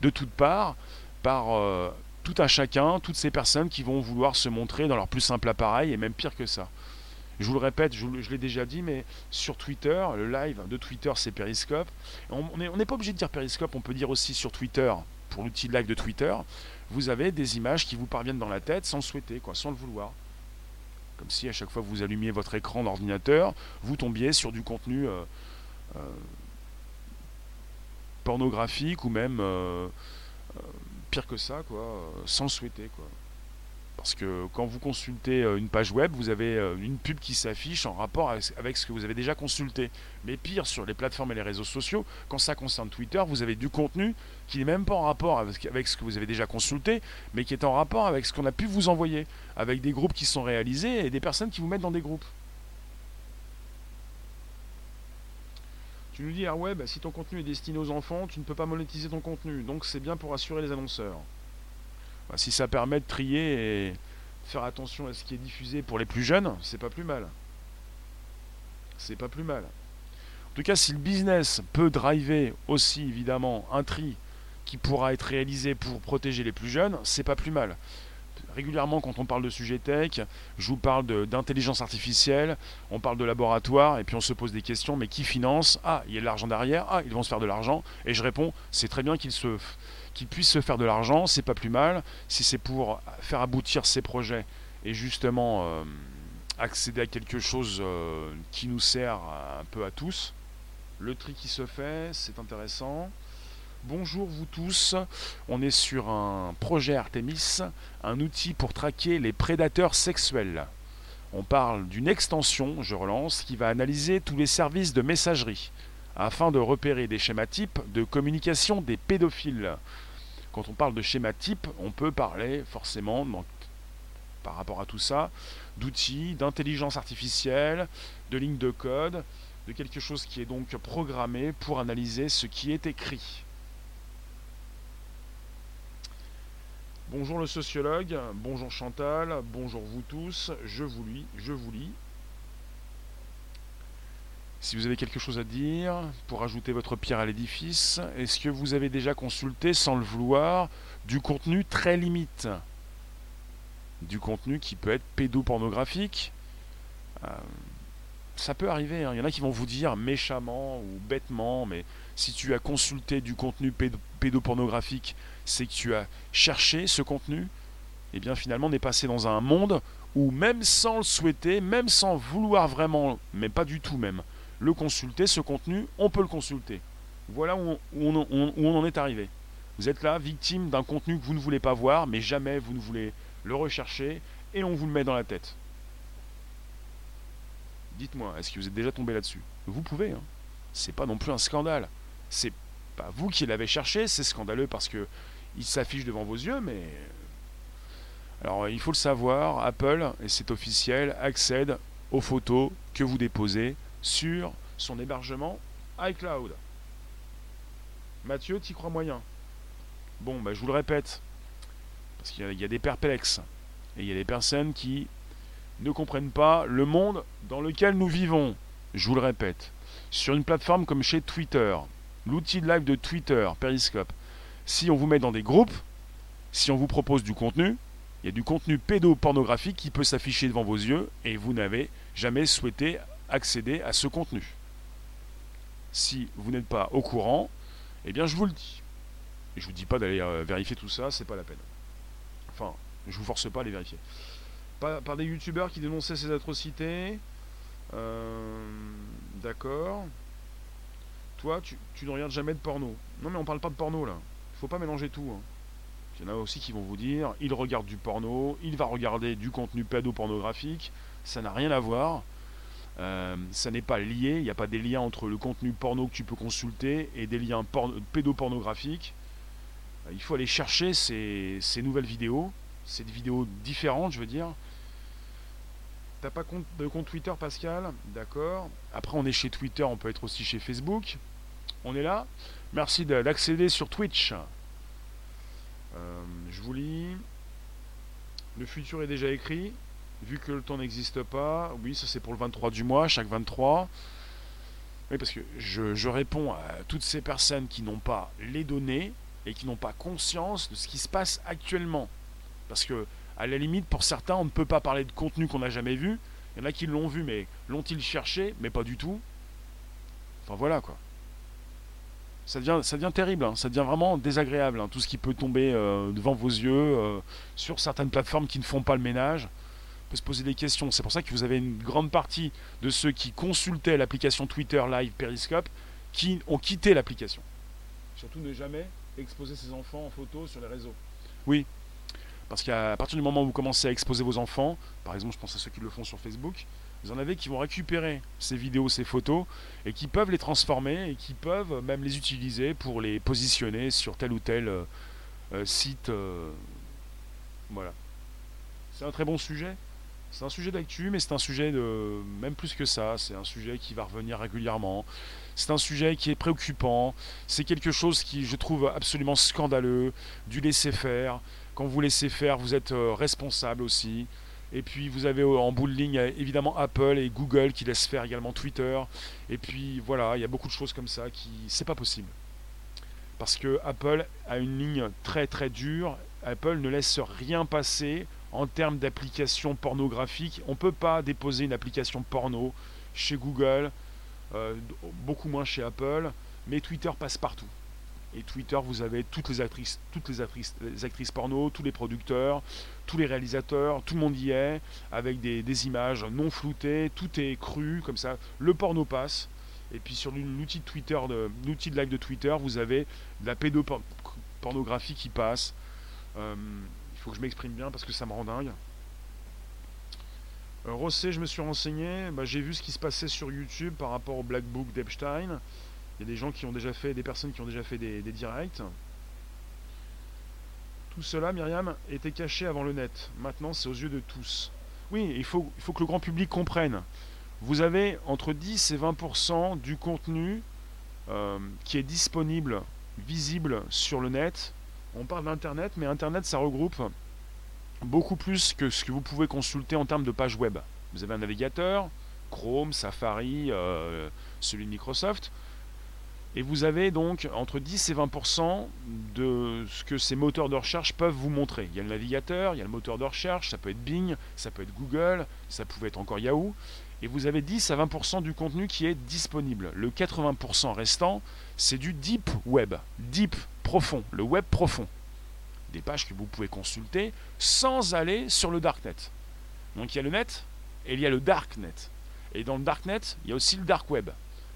de toutes parts par euh, tout un chacun, toutes ces personnes qui vont vouloir se montrer dans leur plus simple appareil, et même pire que ça. Je vous le répète, je, l'ai déjà dit, mais sur Twitter, le live de Twitter, c'est Periscope. On n'est pas obligé de dire Periscope, on peut dire aussi sur Twitter, pour l'outil live de Twitter, vous avez des images qui vous parviennent dans la tête sans le souhaiter, quoi, sans le vouloir. Comme si à chaque fois que vous allumiez votre écran d'ordinateur, vous tombiez sur du contenu euh, euh, pornographique ou même euh, pire que ça, quoi, sans le souhaiter, quoi. Parce que quand vous consultez euh, une page web, vous avez euh, une pub qui s'affiche en rapport avec ce que vous avez déjà consulté. Mais pire, sur les plateformes et les réseaux sociaux, quand ça concerne Twitter, vous avez du contenu qui n'est même pas en rapport avec ce que vous avez déjà consulté, mais qui est en rapport avec ce qu'on a pu vous envoyer, avec des groupes qui sont réalisés et des personnes qui vous mettent dans des groupes. Tu nous dis, ah ouais, bah, si ton contenu est destiné aux enfants, tu ne peux pas monétiser ton contenu. Donc c'est bien pour assurer les annonceurs. Si ça permet de trier et faire attention à ce qui est diffusé pour les plus jeunes, c'est pas plus mal. C'est pas plus mal. En tout cas, si le business peut driver aussi évidemment un tri qui pourra être réalisé pour protéger les plus jeunes, c'est pas plus mal. Régulièrement, quand on parle de sujet tech, je vous parle d'intelligence artificielle, on parle de laboratoire, et puis on se pose des questions, mais qui finance? Ah, il y a de l'argent derrière, ah, ils vont se faire de l'argent, et je réponds, c'est très bien qu'ils se qu'ils puissent se faire de l'argent, c'est pas plus mal. Si c'est pour faire aboutir ces projets et justement euh, accéder à quelque chose euh, qui nous sert un peu à tous, le tri qui se fait, c'est intéressant. Bonjour vous tous, on est sur un projet Artemis, un outil pour traquer les prédateurs sexuels. On parle d'une extension, je relance, qui va analyser tous les services de messagerie afin de repérer des schémas types de communication des pédophiles. Quand on parle de schéma type, on peut parler forcément, par rapport à tout ça, d'outils, d'intelligence artificielle, de lignes de code, de quelque chose qui est donc programmé pour analyser ce qui est écrit. Bonjour le sociologue, bonjour Chantal, bonjour vous tous, je vous lis, je vous lis. Si vous avez quelque chose à dire pour ajouter votre pierre à l'édifice, est-ce que vous avez déjà consulté sans le vouloir du contenu très limite? Du contenu qui peut être pédopornographique? Euh, Ça peut arriver, hein. il y en a qui vont vous dire méchamment ou bêtement, mais si tu as consulté du contenu pédopornographique, c'est que tu as cherché ce contenu, et eh bien finalement on est passé dans un monde où même sans le souhaiter, même sans vouloir vraiment, mais pas du tout même, le consulter, ce contenu, on peut le consulter. Voilà où on, en est arrivé. Vous êtes là, victime d'un contenu que vous ne voulez pas voir, mais jamais vous ne voulez le rechercher, et on vous le met dans la tête. Dites-moi, est-ce que vous êtes déjà tombé là-dessus? Vous pouvez, hein. C'est pas non plus un scandale. C'est pas vous qui l'avez cherché, c'est scandaleux parce que il s'affiche devant vos yeux, mais alors il faut le savoir, Apple, et c'est officiel, accède aux photos que vous déposez sur son hébergement iCloud. Mathieu, t'y crois moyen Bon, bah, je vous le répète, parce qu'il y, a des perplexes, et il y a des personnes qui ne comprennent pas le monde dans lequel nous vivons. Je vous le répète, sur une plateforme comme chez Twitter, l'outil de live de Twitter, Periscope, si on vous met dans des groupes, si on vous propose du contenu, il y a du contenu pédopornographique qui peut s'afficher devant vos yeux et vous n'avez jamais souhaité accéder à ce contenu. Si vous n'êtes pas au courant, eh bien je vous le dis. Et je vous dis pas d'aller euh, vérifier tout ça, c'est pas la peine. Enfin, je vous force pas à les vérifier. Par, des youtubeurs qui dénonçaient ces atrocités. Euh, d'accord. Toi, tu, ne regardes jamais de porno. Non mais on parle pas de porno là. Il faut pas mélanger tout. Hein. Il y en a aussi qui vont vous dire, il regarde du porno, il va regarder du contenu pédopornographique, ça n'a rien à voir. Euh, ça n'est pas lié, il n'y a pas des liens entre le contenu porno que tu peux consulter et des liens pédopornographiques. Euh, il faut aller chercher ces, nouvelles vidéos, ces vidéos différentes, je veux dire, T'as pas compte, de compte Twitter, Pascal? D'accord. Après, on est chez Twitter, on peut être aussi chez Facebook. On est là. Merci d'accéder sur Twitch. Euh, je vous lis. Le futur est déjà écrit. Vu que le temps n'existe pas. Oui, ça c'est pour le 23 du mois, chaque 23. Oui, parce que je, réponds à toutes ces personnes qui n'ont pas les données et qui n'ont pas conscience de ce qui se passe actuellement. Parce que à la limite, pour certains, on ne peut pas parler de contenu qu'on n'a jamais vu. Il y en a qui l'ont vu, mais l'ont-ils cherché? Mais pas du tout. Enfin voilà quoi. Ça devient, ça devient terrible, hein. ça devient vraiment désagréable, hein. tout ce qui peut tomber euh, devant vos yeux, euh, sur certaines plateformes qui ne font pas le ménage. Se poser des questions. C'est pour ça que vous avez une grande partie de ceux qui consultaient l'application Twitter Live Periscope qui ont quitté l'application. Surtout ne jamais exposer ses enfants en photo sur les réseaux. Oui, parce qu'à partir du moment où vous commencez à exposer vos enfants, par exemple, je pense à ceux qui le font sur Facebook, vous en avez qui vont récupérer ces vidéos, ces photos, et qui peuvent les transformer, et qui peuvent même les utiliser pour les positionner sur tel ou tel euh, euh, site. Euh, voilà. C'est un très bon sujet. C'est un sujet d'actu, mais c'est un sujet de même plus que ça. C'est un sujet qui va revenir régulièrement. C'est un sujet qui est préoccupant. C'est quelque chose qui, je trouve, absolument scandaleux. Du laisser faire. Quand vous laissez faire, vous êtes euh, responsable aussi. Et puis vous avez en bout de ligne évidemment Apple et Google qui laissent faire également Twitter. Et puis voilà, il y a beaucoup de choses comme ça qui c'est pas possible. Parce que Apple a une ligne très très dure. Apple ne laisse rien passer en termes d'application pornographique. On ne peut pas déposer une application porno chez Google, euh, beaucoup moins chez Apple, mais Twitter passe partout. Et Twitter, vous avez toutes les actrices, toutes les actrices, porno, tous les producteurs, tous les réalisateurs, tout le monde y est, avec des, images non floutées, tout est cru, comme ça. Le porno passe. Et puis sur l'outil de Twitter, l'outil de live de Twitter, vous avez de la pédopornographie qui passe. Euh, faut que je m'exprime bien parce que ça me rend dingue. Euh, Rossé, je me suis renseigné, bah, j'ai vu ce qui se passait sur YouTube par rapport au Black Book d'Epstein. Il y a des gens qui ont déjà fait, des personnes qui ont déjà fait des, directs. Tout cela, Myriam, était caché avant le net. Maintenant, c'est aux yeux de tous. Oui, il faut, il faut que le grand public comprenne. Vous avez entre 10 et 20% du contenu euh, qui est disponible, visible sur le net. On parle d'Internet, mais Internet, ça regroupe beaucoup plus que ce que vous pouvez consulter en termes de page web. Vous avez un navigateur, Chrome, Safari, euh, celui de Microsoft. Et vous avez donc entre 10 et 20% de ce que ces moteurs de recherche peuvent vous montrer. Il y a le navigateur, il y a le moteur de recherche, ça peut être Bing, ça peut être Google, ça pouvait être encore Yahoo. Et vous avez 10 à 20% du contenu qui est disponible. Le 80% restant, c'est du deep web, deep, profond, le web profond. Des pages que vous pouvez consulter sans aller sur le darknet. Donc il y a le net et il y a le darknet. Et dans le darknet, il y a aussi le dark web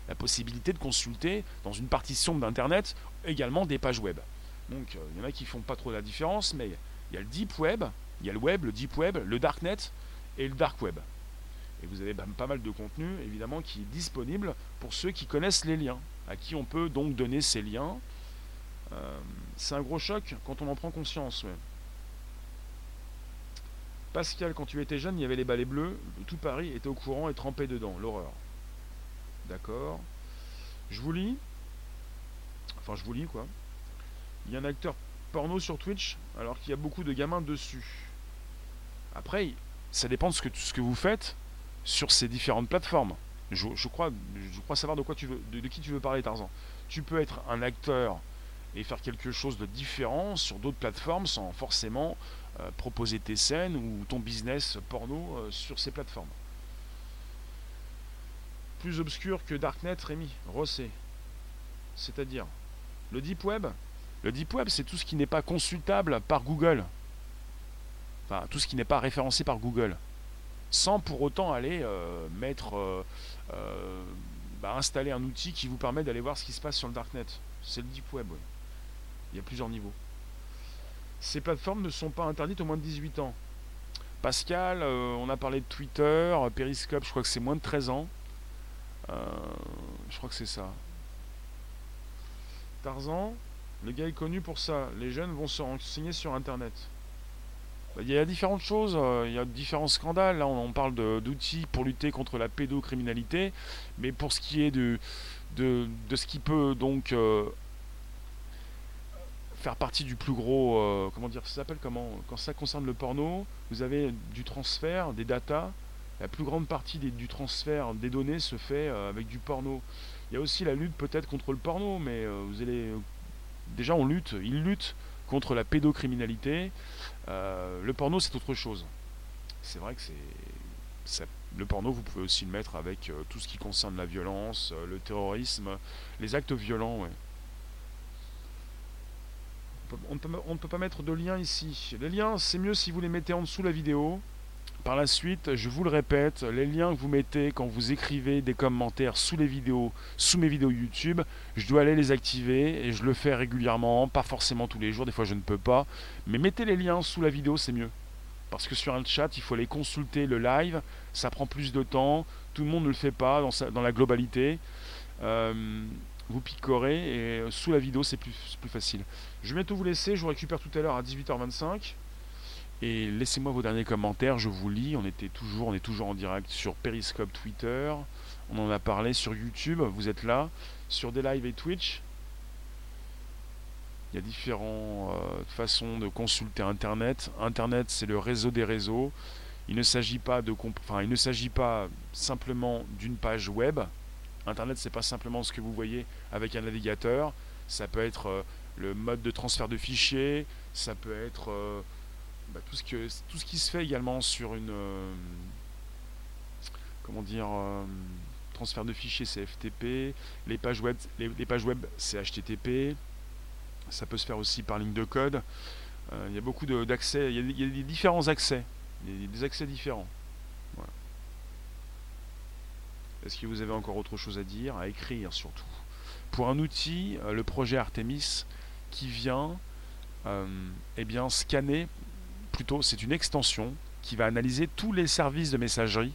la possibilité de consulter dans une partition d'Internet également des pages web. Donc euh, il y en a qui font pas trop la différence, mais il y a le deep web, il y a le web, le deep web, le darknet et le dark web. Et vous avez pas mal de contenu évidemment qui est disponible pour ceux qui connaissent les liens, à qui on peut donc donner ces liens. Euh, c'est un gros choc quand on en prend conscience. Pascal, quand tu étais jeune, il y avait les balais bleus, tout Paris était au courant et trempé dedans, l'horreur. D'accord. Je vous lis. Enfin, je vous lis quoi. Il y a un acteur porno sur Twitch alors qu'il y a beaucoup de gamins dessus. Après, ça dépend de ce que, vous faites sur ces différentes plateformes. Je, crois, je crois savoir de, quoi tu veux, de, qui tu veux parler, Tarzan. Tu peux être un acteur et faire quelque chose de différent sur d'autres plateformes sans forcément euh, proposer tes scènes ou ton business porno euh, sur ces plateformes plus obscur que Darknet, Rémi, Rossé. C'est-à-dire, le Deep Web Le Deep Web, c'est tout ce qui n'est pas consultable par Google. Enfin, tout ce qui n'est pas référencé par Google. Sans pour autant aller euh, mettre. Bah, installer un outil qui vous permet d'aller voir ce qui se passe sur le Darknet. C'est le Deep Web, Il y a plusieurs niveaux. Ces plateformes ne sont pas interdites au moins de 18 ans. Pascal, on a parlé de Twitter, Periscope, je crois que c'est moins de 13 ans. Euh, je crois que c'est ça. Tarzan, le gars est connu pour ça. Les jeunes vont se renseigner sur Internet. Il y a différentes choses, euh, il y a différents scandales. Là, on, parle d'outils pour lutter contre la pédocriminalité, mais pour ce qui est de, de, ce qui peut donc euh, faire partie du plus gros, euh, comment dire, ça s'appelle comment Quand ça concerne le porno, vous avez du transfert, des datas. La plus grande partie du transfert des données se fait avec du porno. Il y a aussi la lutte peut-être contre le porno, mais vous allez déjà on lutte, ils luttent contre la pédocriminalité. Euh, le porno, c'est autre chose. C'est vrai que c'est. Le porno, vous pouvez aussi le mettre avec euh, tout ce qui concerne la violence, euh, le terrorisme, les actes violents. On, ne peut, pas mettre de lien ici. Les liens, c'est mieux si vous les mettez en dessous la vidéo. Par la suite, je vous le répète, les liens que vous mettez quand vous écrivez des commentaires sous les vidéos, sous mes vidéos YouTube, je dois aller les activer et je le fais régulièrement, pas forcément tous les jours, des fois je ne peux pas, mais mettez les liens sous la vidéo, c'est mieux. Parce que sur un chat, il faut aller consulter le live, ça prend plus de temps, tout le monde ne le fait pas dans, la globalité. Euh, vous picorez et sous la vidéo c'est plus, plus facile. Je vais bientôt vous laisser, je vous récupère tout à l'heure à 18h25. Et laissez-moi vos derniers commentaires, je vous lis. On était toujours, on est toujours en direct sur Periscope, Twitter. On en a parlé sur YouTube, vous êtes là. Sur des lives et Twitch. Il y a différentes euh, façons de consulter Internet. Internet, c'est le réseau des réseaux. Il ne s'agit pas de, enfin, il ne s'agit pas simplement d'une page web. Internet, c'est pas simplement ce que vous voyez avec un navigateur. Ça peut être euh, le mode de transfert de fichiers. Ça peut être euh, bah, tout, ce qui se fait également sur une. Euh, comment dire transfert de fichiers c'est FTP, les pages web, les, pages web c'est HTTP, ça peut se faire aussi par ligne de code. Il y a beaucoup d'accès, il, y a des différents accès, il y a des accès différents. Est-ce que vous avez encore autre chose à dire, à écrire surtout? Pour un outil, le projet Artemis qui vient eh bien, scanner plutôt c'est une extension qui va analyser tous les services de messagerie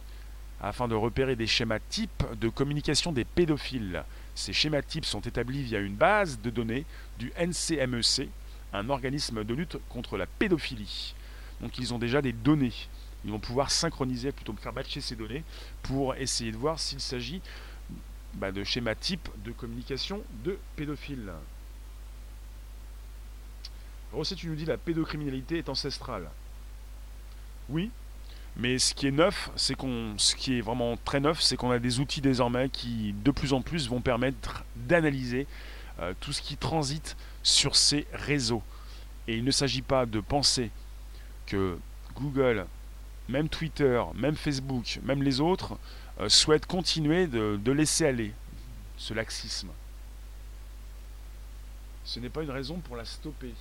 afin de repérer des schémas types de communication des pédophiles. Ces schémas types sont établis via une base de données du NCMEC, un organisme de lutte contre la pédophilie. Donc ils ont déjà des données. Ils vont pouvoir synchroniser, plutôt que faire matcher ces données, pour essayer de voir s'il s'agit bah, de schémas types de communication de pédophiles. Rosset, tu nous dis la pédocriminalité est ancestrale. Oui, mais ce qui est neuf, c'est qu'on, ce qui est vraiment très neuf, c'est qu'on a des outils désormais qui, de plus en plus, vont permettre d'analyser euh, tout ce qui transite sur ces réseaux. Et il ne s'agit pas de penser que Google, même Twitter, même Facebook, même les autres, euh, souhaitent continuer de laisser aller ce laxisme. Ce n'est pas une raison pour la stopper.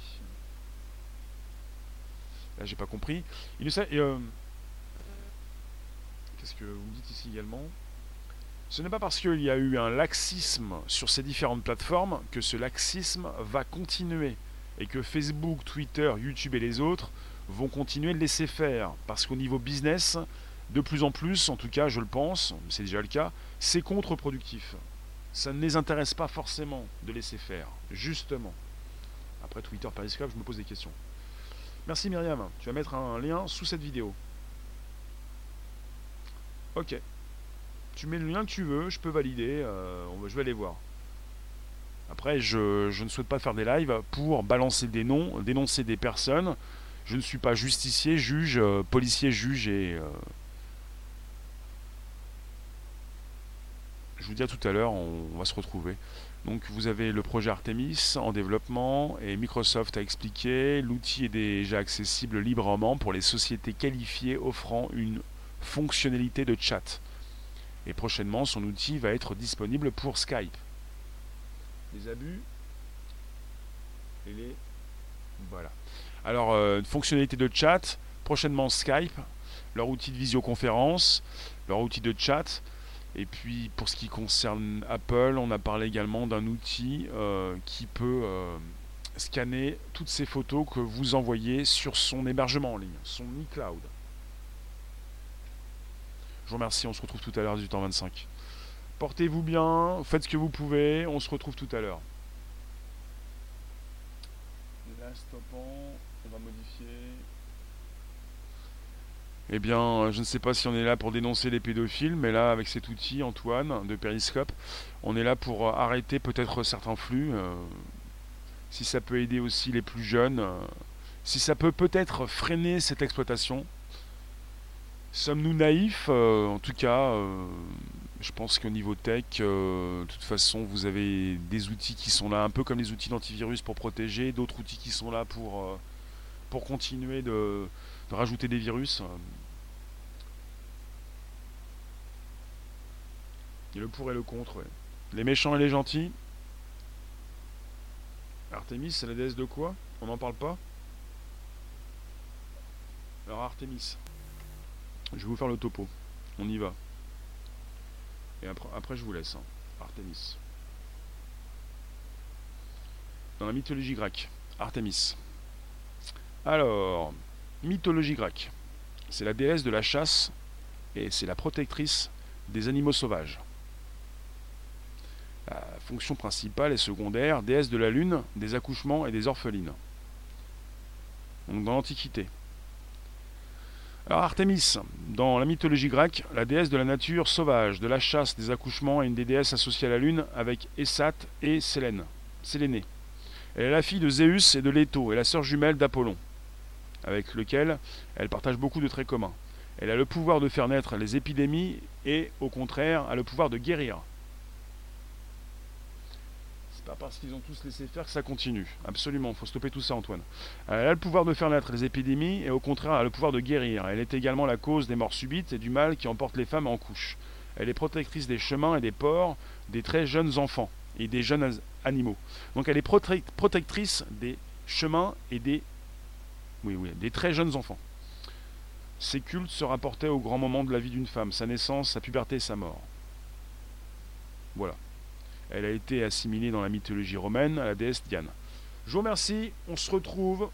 Là, j'ai pas compris. Il euh, Qu'est-ce que vous me dites ici également? Ce n'est pas parce qu'il y a eu un laxisme sur ces différentes plateformes que ce laxisme va continuer et que Facebook, Twitter, YouTube et les autres vont continuer de laisser faire. Parce qu'au niveau business, de plus en plus, en tout cas je le pense, c'est déjà le cas, c'est contre-productif. Ça ne les intéresse pas forcément de laisser faire, justement. Après Twitter, Periscope, je me pose des questions. Merci Myriam, tu vas mettre un lien sous cette vidéo. Ok. Tu mets le lien que tu veux, je peux valider, euh, je vais aller voir. Après, je, ne souhaite pas faire des lives pour balancer des noms, dénoncer des personnes. Je ne suis pas justicier, juge, euh, policier, juge et... Euh, je vous dis à tout à l'heure, on va se retrouver. Donc vous avez le projet Artemis en développement et Microsoft a expliqué l'outil est déjà accessible librement pour les sociétés qualifiées offrant une fonctionnalité de chat. Et prochainement, son outil va être disponible pour Skype. Les abus et les voilà. Alors euh, fonctionnalité de chat, prochainement Skype, leur outil de visioconférence, leur outil de chat et puis pour ce qui concerne Apple, on a parlé également d'un outil euh, qui peut euh, scanner toutes ces photos que vous envoyez sur son hébergement en ligne, son iCloud. Je vous remercie, on se retrouve tout à l'heure à 18h25. Portez-vous bien, faites ce que vous pouvez, on se retrouve tout à l'heure. Là, stoppant, on va modifier. Eh bien, je ne sais pas si on est là pour dénoncer les pédophiles, mais là, avec cet outil, Antoine, de Periscope, on est là pour arrêter peut-être certains flux. si ça peut aider aussi les plus jeunes, si ça peut peut-être freiner cette exploitation. Sommes-nous naïfs En tout cas, je pense qu'au niveau tech, de toute façon, vous avez des outils qui sont là, un peu comme les outils d'antivirus pour protéger, d'autres outils qui sont là pour, pour continuer de, rajouter des virus. Il y a le pour et le contre. Les méchants et les gentils. Artemis, c'est la déesse de quoi? On n'en parle pas? Alors Artemis. Je vais vous faire le topo. On y va. Et après, après je vous laisse. Hein. Artemis. Dans la mythologie grecque. Artemis. Alors, mythologie grecque. C'est la déesse de la chasse et c'est la protectrice des animaux sauvages. La fonction principale et secondaire, déesse de la lune, des accouchements et des orphelines. Donc dans l'Antiquité. Alors Artémis, dans la mythologie grecque, la déesse de la nature sauvage, de la chasse, des accouchements, est une des déesses associées à la lune avec Essat et Sélène. Sélénée. Elle est la fille de Zéus et de Leto et la sœur jumelle d'Apollon avec lequel elle partage beaucoup de traits communs. Elle a le pouvoir de faire naître les épidémies et, au contraire, a le pouvoir de guérir. C'est pas parce qu'ils ont tous laissé faire que ça continue. Absolument, il faut stopper tout ça, Antoine. Elle a le pouvoir de faire naître les épidémies et, au contraire, a le pouvoir de guérir. Elle est également la cause des morts subites et du mal qui emporte les femmes en couche. Elle est protectrice des chemins et des ports des très jeunes enfants et des jeunes animaux. Donc elle est protectrice des chemins et des oui, oui, des très jeunes enfants. Ces cultes se rapportaient au grand moment de la vie d'une femme, sa naissance, sa puberté sa mort. Voilà. Elle a été assimilée dans la mythologie romaine à la déesse Diane. Je vous remercie, on se retrouve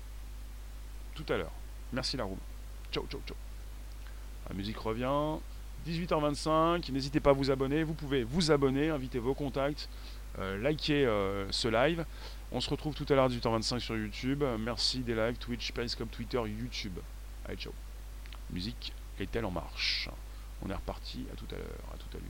tout à l'heure. Merci la room. Ciao, ciao, ciao. La musique revient. 18h25, n'hésitez pas à vous abonner. Vous pouvez vous abonner, inviter vos contacts, euh, liker euh, ce live. On se retrouve tout à l'heure 18h25 sur YouTube. Merci des likes, Twitch, Periscope, Twitter, YouTube. Allez, ciao. Musique est-elle en marche? On est reparti. À tout à l'heure. À tout à l'heure.